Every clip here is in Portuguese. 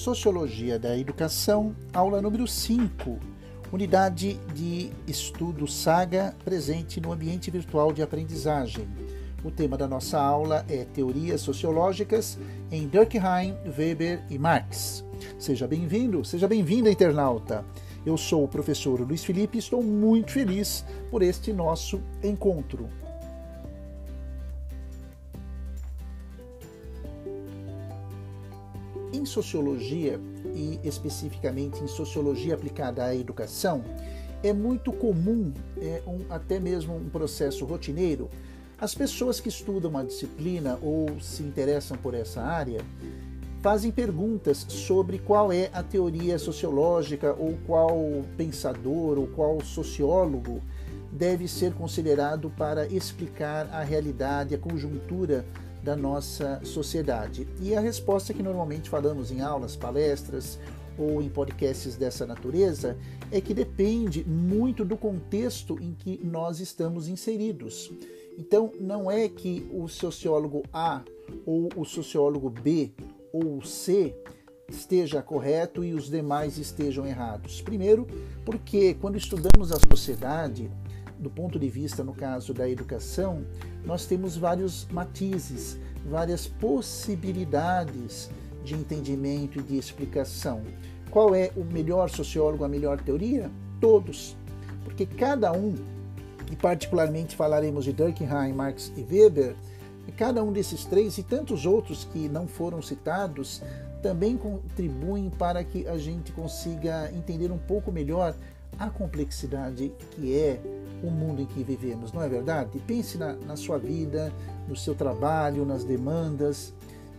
Sociologia da Educação, aula número 5, unidade de estudo Saga, presente no ambiente virtual de aprendizagem. O tema da nossa aula é Teorias Sociológicas em Durkheim, Weber e Marx. Seja bem-vindo, seja bem-vinda, internauta. Eu sou o professor Luiz Felipe e estou muito feliz por este nosso encontro. Sociologia, e especificamente em sociologia aplicada à educação, é muito comum, é um, até mesmo um processo rotineiro, as pessoas que estudam a disciplina ou se interessam por essa área fazem perguntas sobre qual é a teoria sociológica ou qual pensador ou qual sociólogo deve ser considerado para explicar a realidade, a conjuntura da nossa sociedade? E a resposta que normalmente falamos em aulas, palestras ou em podcasts dessa natureza é que depende muito do contexto em que nós estamos inseridos. Então, não é que o sociólogo A ou o sociólogo B ou C esteja correto e os demais estejam errados. Primeiro, porque quando estudamos a sociedade, do ponto de vista, no caso da educação, nós temos vários matizes, várias possibilidades de entendimento e de explicação. Qual é o melhor sociólogo, a melhor teoria? Todos. Porque cada um, e particularmente falaremos de Durkheim, Marx e Weber, cada um desses três e tantos outros que não foram citados também contribuem para que a gente consiga entender um pouco melhor a complexidade que é o mundo em que vivemos, não é verdade? Pense na, na sua vida, no seu trabalho, nas demandas,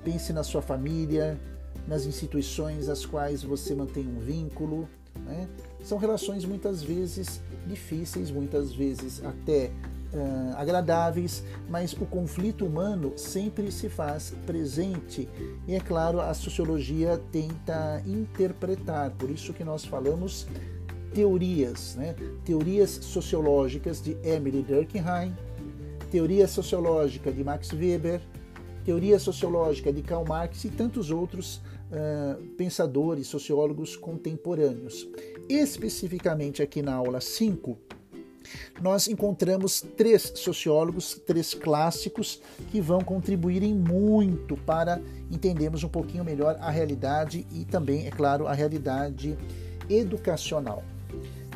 pense na sua família, nas instituições às quais você mantém um vínculo. Né? São relações muitas vezes difíceis, muitas vezes até uh, agradáveis, mas o conflito humano sempre se faz presente e, é claro, a sociologia tenta interpretar. Por isso que nós falamos teorias, né? teorias sociológicas de Emily Durkheim, teoria sociológica de Max Weber, teoria sociológica de Karl Marx e tantos outros uh, pensadores, sociólogos contemporâneos. Especificamente aqui na aula 5, nós encontramos três sociólogos, três clássicos, que vão contribuírem muito para entendermos um pouquinho melhor a realidade e também, é claro, a realidade educacional.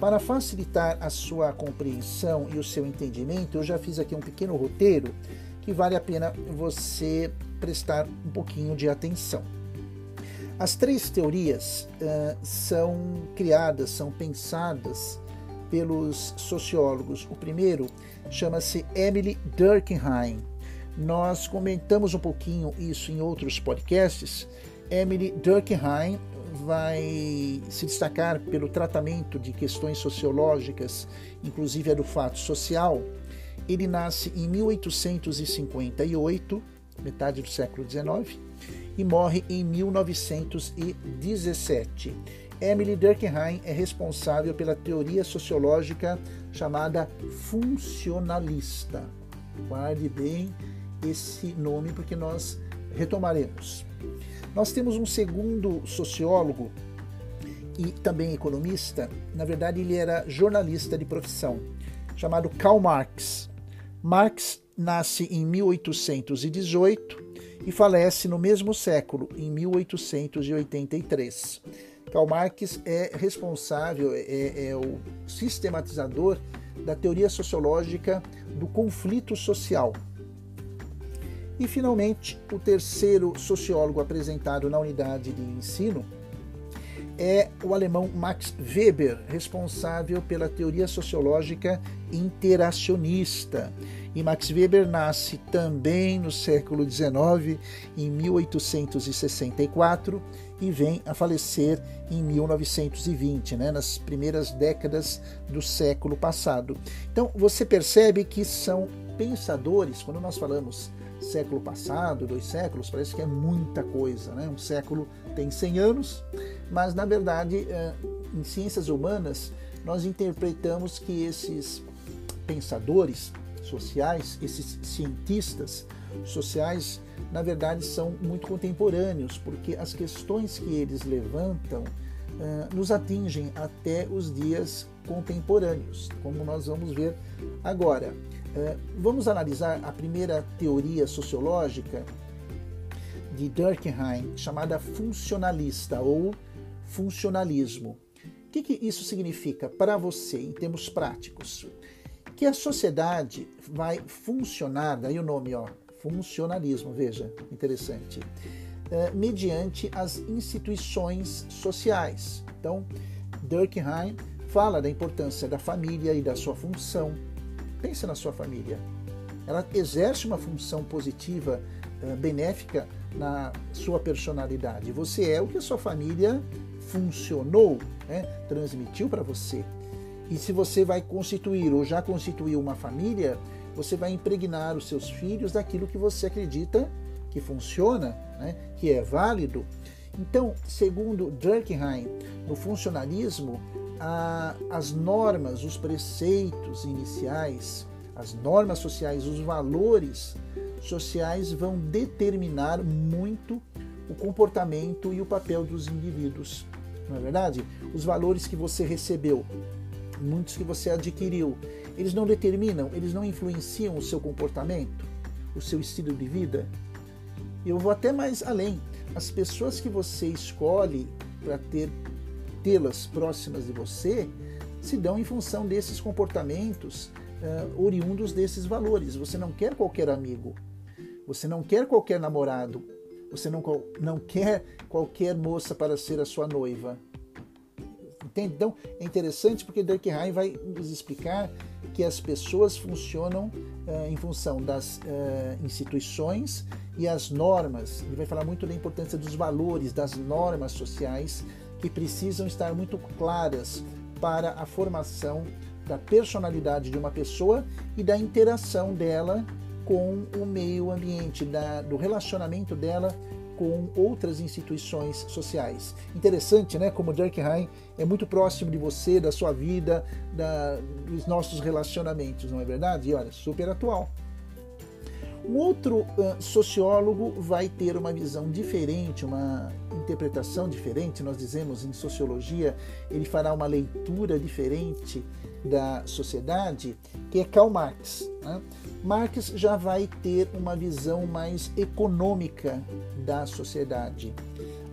Para facilitar a sua compreensão e o seu entendimento, eu já fiz aqui um pequeno roteiro que vale a pena você prestar um pouquinho de atenção. As três teorias uh, são criadas, são pensadas pelos sociólogos. O primeiro chama-se Emily Durkheim. Nós comentamos um pouquinho isso em outros podcasts. Emily Durkheim vai se destacar pelo tratamento de questões sociológicas, inclusive a do fato social. Ele nasce em 1858, metade do século XIX, e morre em 1917. Emily Durkheim é responsável pela teoria sociológica chamada funcionalista. Guarde bem esse nome porque nós retomaremos. Nós temos um segundo sociólogo e também economista, na verdade ele era jornalista de profissão, chamado Karl Marx. Marx nasce em 1818 e falece no mesmo século, em 1883. Karl Marx é responsável, é, é o sistematizador da teoria sociológica do conflito social, e, finalmente, o terceiro sociólogo apresentado na unidade de ensino é o alemão Max Weber, responsável pela teoria sociológica interacionista. E Max Weber nasce também no século XIX, em 1864, e vem a falecer em 1920, né, nas primeiras décadas do século passado. Então, você percebe que são pensadores, quando nós falamos século passado, dois séculos, parece que é muita coisa. Né? Um século tem 100 anos, mas na verdade, é, em ciências humanas, nós interpretamos que esses pensadores sociais, esses cientistas, sociais, na verdade, são muito contemporâneos, porque as questões que eles levantam uh, nos atingem até os dias contemporâneos, como nós vamos ver agora. Uh, vamos analisar a primeira teoria sociológica de Durkheim, chamada funcionalista ou funcionalismo. O que, que isso significa para você em termos práticos? Que a sociedade vai funcionar, daí o nome, ó, funcionalismo, veja, interessante, é, mediante as instituições sociais. Então, Durkheim fala da importância da família e da sua função. Pense na sua família. Ela exerce uma função positiva, é, benéfica na sua personalidade. Você é o que a sua família funcionou, né? transmitiu para você. E se você vai constituir ou já constituiu uma família, você vai impregnar os seus filhos daquilo que você acredita que funciona, né? que é válido. Então, segundo Durkheim, no funcionalismo, a, as normas, os preceitos iniciais, as normas sociais, os valores sociais vão determinar muito o comportamento e o papel dos indivíduos. Não é verdade? Os valores que você recebeu, muitos que você adquiriu, eles não determinam, eles não influenciam o seu comportamento, o seu estilo de vida. Eu vou até mais além. As pessoas que você escolhe para ter tê-las próximas de você se dão em função desses comportamentos uh, oriundos desses valores. Você não quer qualquer amigo, você não quer qualquer namorado, você não, não quer qualquer moça para ser a sua noiva. Entende? Então é interessante porque Durkheim vai nos explicar que as pessoas funcionam uh, em função das uh, instituições e as normas. Ele vai falar muito da importância dos valores, das normas sociais que precisam estar muito claras para a formação da personalidade de uma pessoa e da interação dela com o meio ambiente, da, do relacionamento dela com outras instituições sociais. Interessante, né? Como Durkheim é muito próximo de você, da sua vida, da, dos nossos relacionamentos, não é verdade? E olha, super atual. Um outro sociólogo vai ter uma visão diferente, uma interpretação diferente. Nós dizemos em sociologia, ele fará uma leitura diferente da sociedade, que é Karl Marx. Né? Marx já vai ter uma visão mais econômica da sociedade.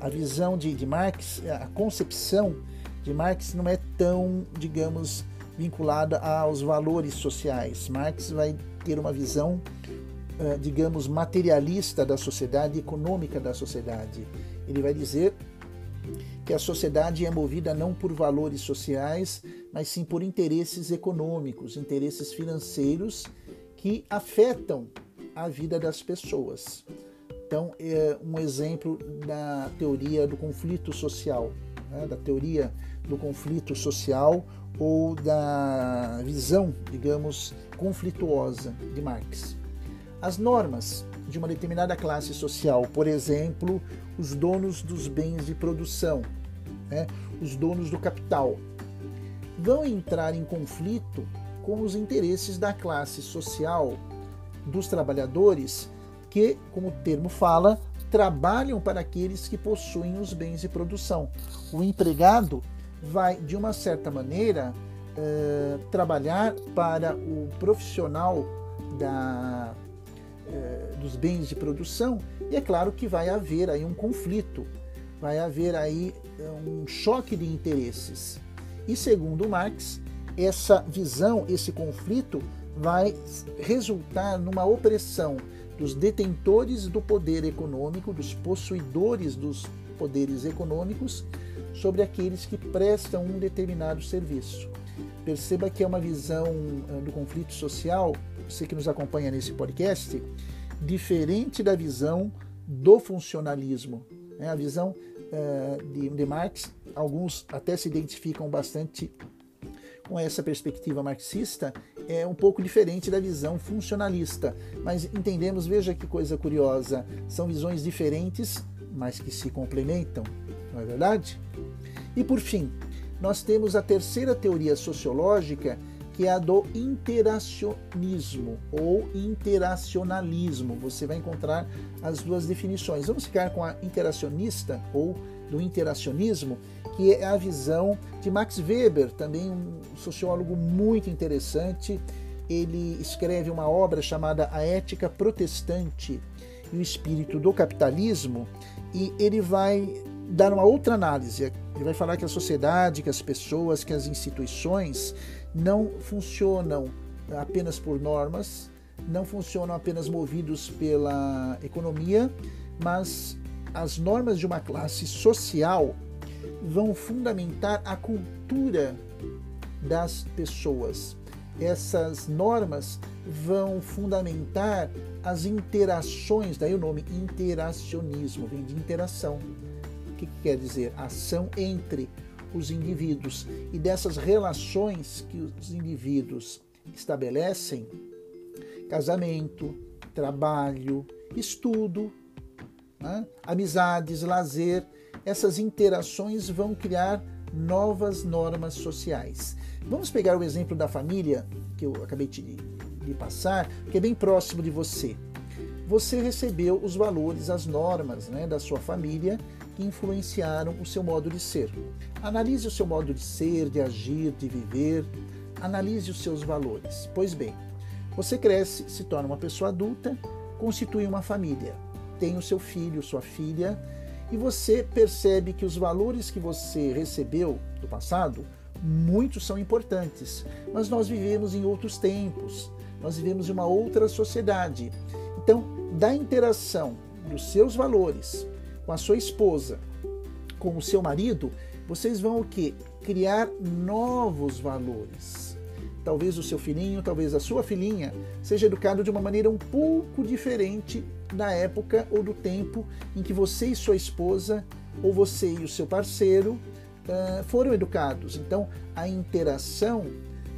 A visão de, de Marx, a concepção de Marx não é tão, digamos, vinculada aos valores sociais. Marx vai ter uma visão digamos, materialista da sociedade, econômica da sociedade. Ele vai dizer que a sociedade é movida não por valores sociais, mas sim por interesses econômicos, interesses financeiros que afetam a vida das pessoas. Então, é um exemplo da teoria do conflito social, né, da teoria do conflito social ou da visão, digamos, conflituosa de Marx. As normas de uma determinada classe social, por exemplo, os donos dos bens de produção, né, os donos do capital, vão entrar em conflito com os interesses da classe social dos trabalhadores que, como o termo fala, trabalham para aqueles que possuem os bens de produção. O empregado vai, de uma certa maneira, eh, trabalhar para o profissional da dos bens de produção, e é claro que vai haver aí um conflito, vai haver aí eh, um choque de interesses. E segundo Marx, essa visão, esse conflito vai resultar numa opressão dos detentores do poder econômico, dos possuidores dos poderes econômicos, sobre aqueles que prestam um determinado serviço. Perceba que é uma visão eh, do conflito social você que nos acompanha nesse podcast, diferente da visão do funcionalismo. Né? A visão é, de, de Marx, alguns até se identificam bastante com essa perspectiva marxista, é um pouco diferente da visão funcionalista. Mas entendemos, veja que coisa curiosa, são visões diferentes, mas que se complementam, não é verdade? E por fim, nós temos a terceira teoria sociológica que é a do interacionismo ou interacionalismo. Você vai encontrar as duas definições. Vamos ficar com a interacionista ou do interacionismo, que é a visão de Max Weber, também um sociólogo muito interessante. Ele escreve uma obra chamada A Ética Protestante e o Espírito do Capitalismo, e ele vai dar uma outra análise. Ele vai falar que a sociedade, que as pessoas, que as instituições não funcionam apenas por normas, não funcionam apenas movidos pela economia, mas as normas de uma classe social vão fundamentar a cultura das pessoas. Essas normas vão fundamentar as interações, daí o nome interacionismo, vem de interação. Que quer dizer? Ação entre os indivíduos e dessas relações que os indivíduos estabelecem casamento, trabalho, estudo, né? amizades, lazer essas interações vão criar novas normas sociais. Vamos pegar o exemplo da família que eu acabei de, de passar, que é bem próximo de você. Você recebeu os valores, as normas né, da sua família que influenciaram o seu modo de ser. Analise o seu modo de ser, de agir, de viver. Analise os seus valores. Pois bem, você cresce, se torna uma pessoa adulta, constitui uma família, tem o seu filho, sua filha, e você percebe que os valores que você recebeu do passado, muitos são importantes, mas nós vivemos em outros tempos, nós vivemos em uma outra sociedade. Então, da interação dos seus valores com a sua esposa, com o seu marido, vocês vão o quê? Criar novos valores. Talvez o seu filhinho, talvez a sua filhinha seja educado de uma maneira um pouco diferente da época ou do tempo em que você e sua esposa, ou você e o seu parceiro, uh, foram educados. Então, a interação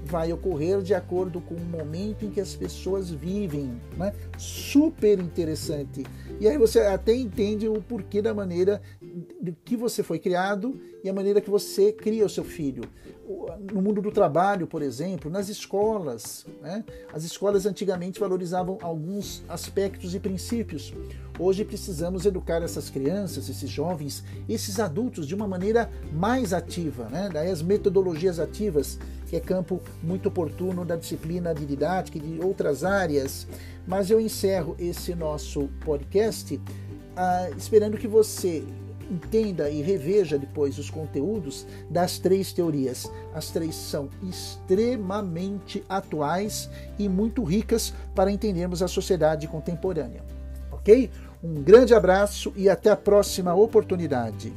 vai ocorrer de acordo com o momento em que as pessoas vivem. Né? Super interessante. E aí você até entende o porquê da maneira do que você foi criado e a maneira que você cria o seu filho. No mundo do trabalho, por exemplo, nas escolas. Né? As escolas antigamente valorizavam alguns aspectos e princípios. Hoje precisamos educar essas crianças, esses jovens, esses adultos de uma maneira mais ativa. Né? Daí as metodologias ativas que é campo muito oportuno da disciplina de didática e de outras áreas. Mas eu encerro esse nosso podcast ah, esperando que você entenda e reveja depois os conteúdos das três teorias. As três são extremamente atuais e muito ricas para entendermos a sociedade contemporânea. Ok? Um grande abraço e até a próxima oportunidade.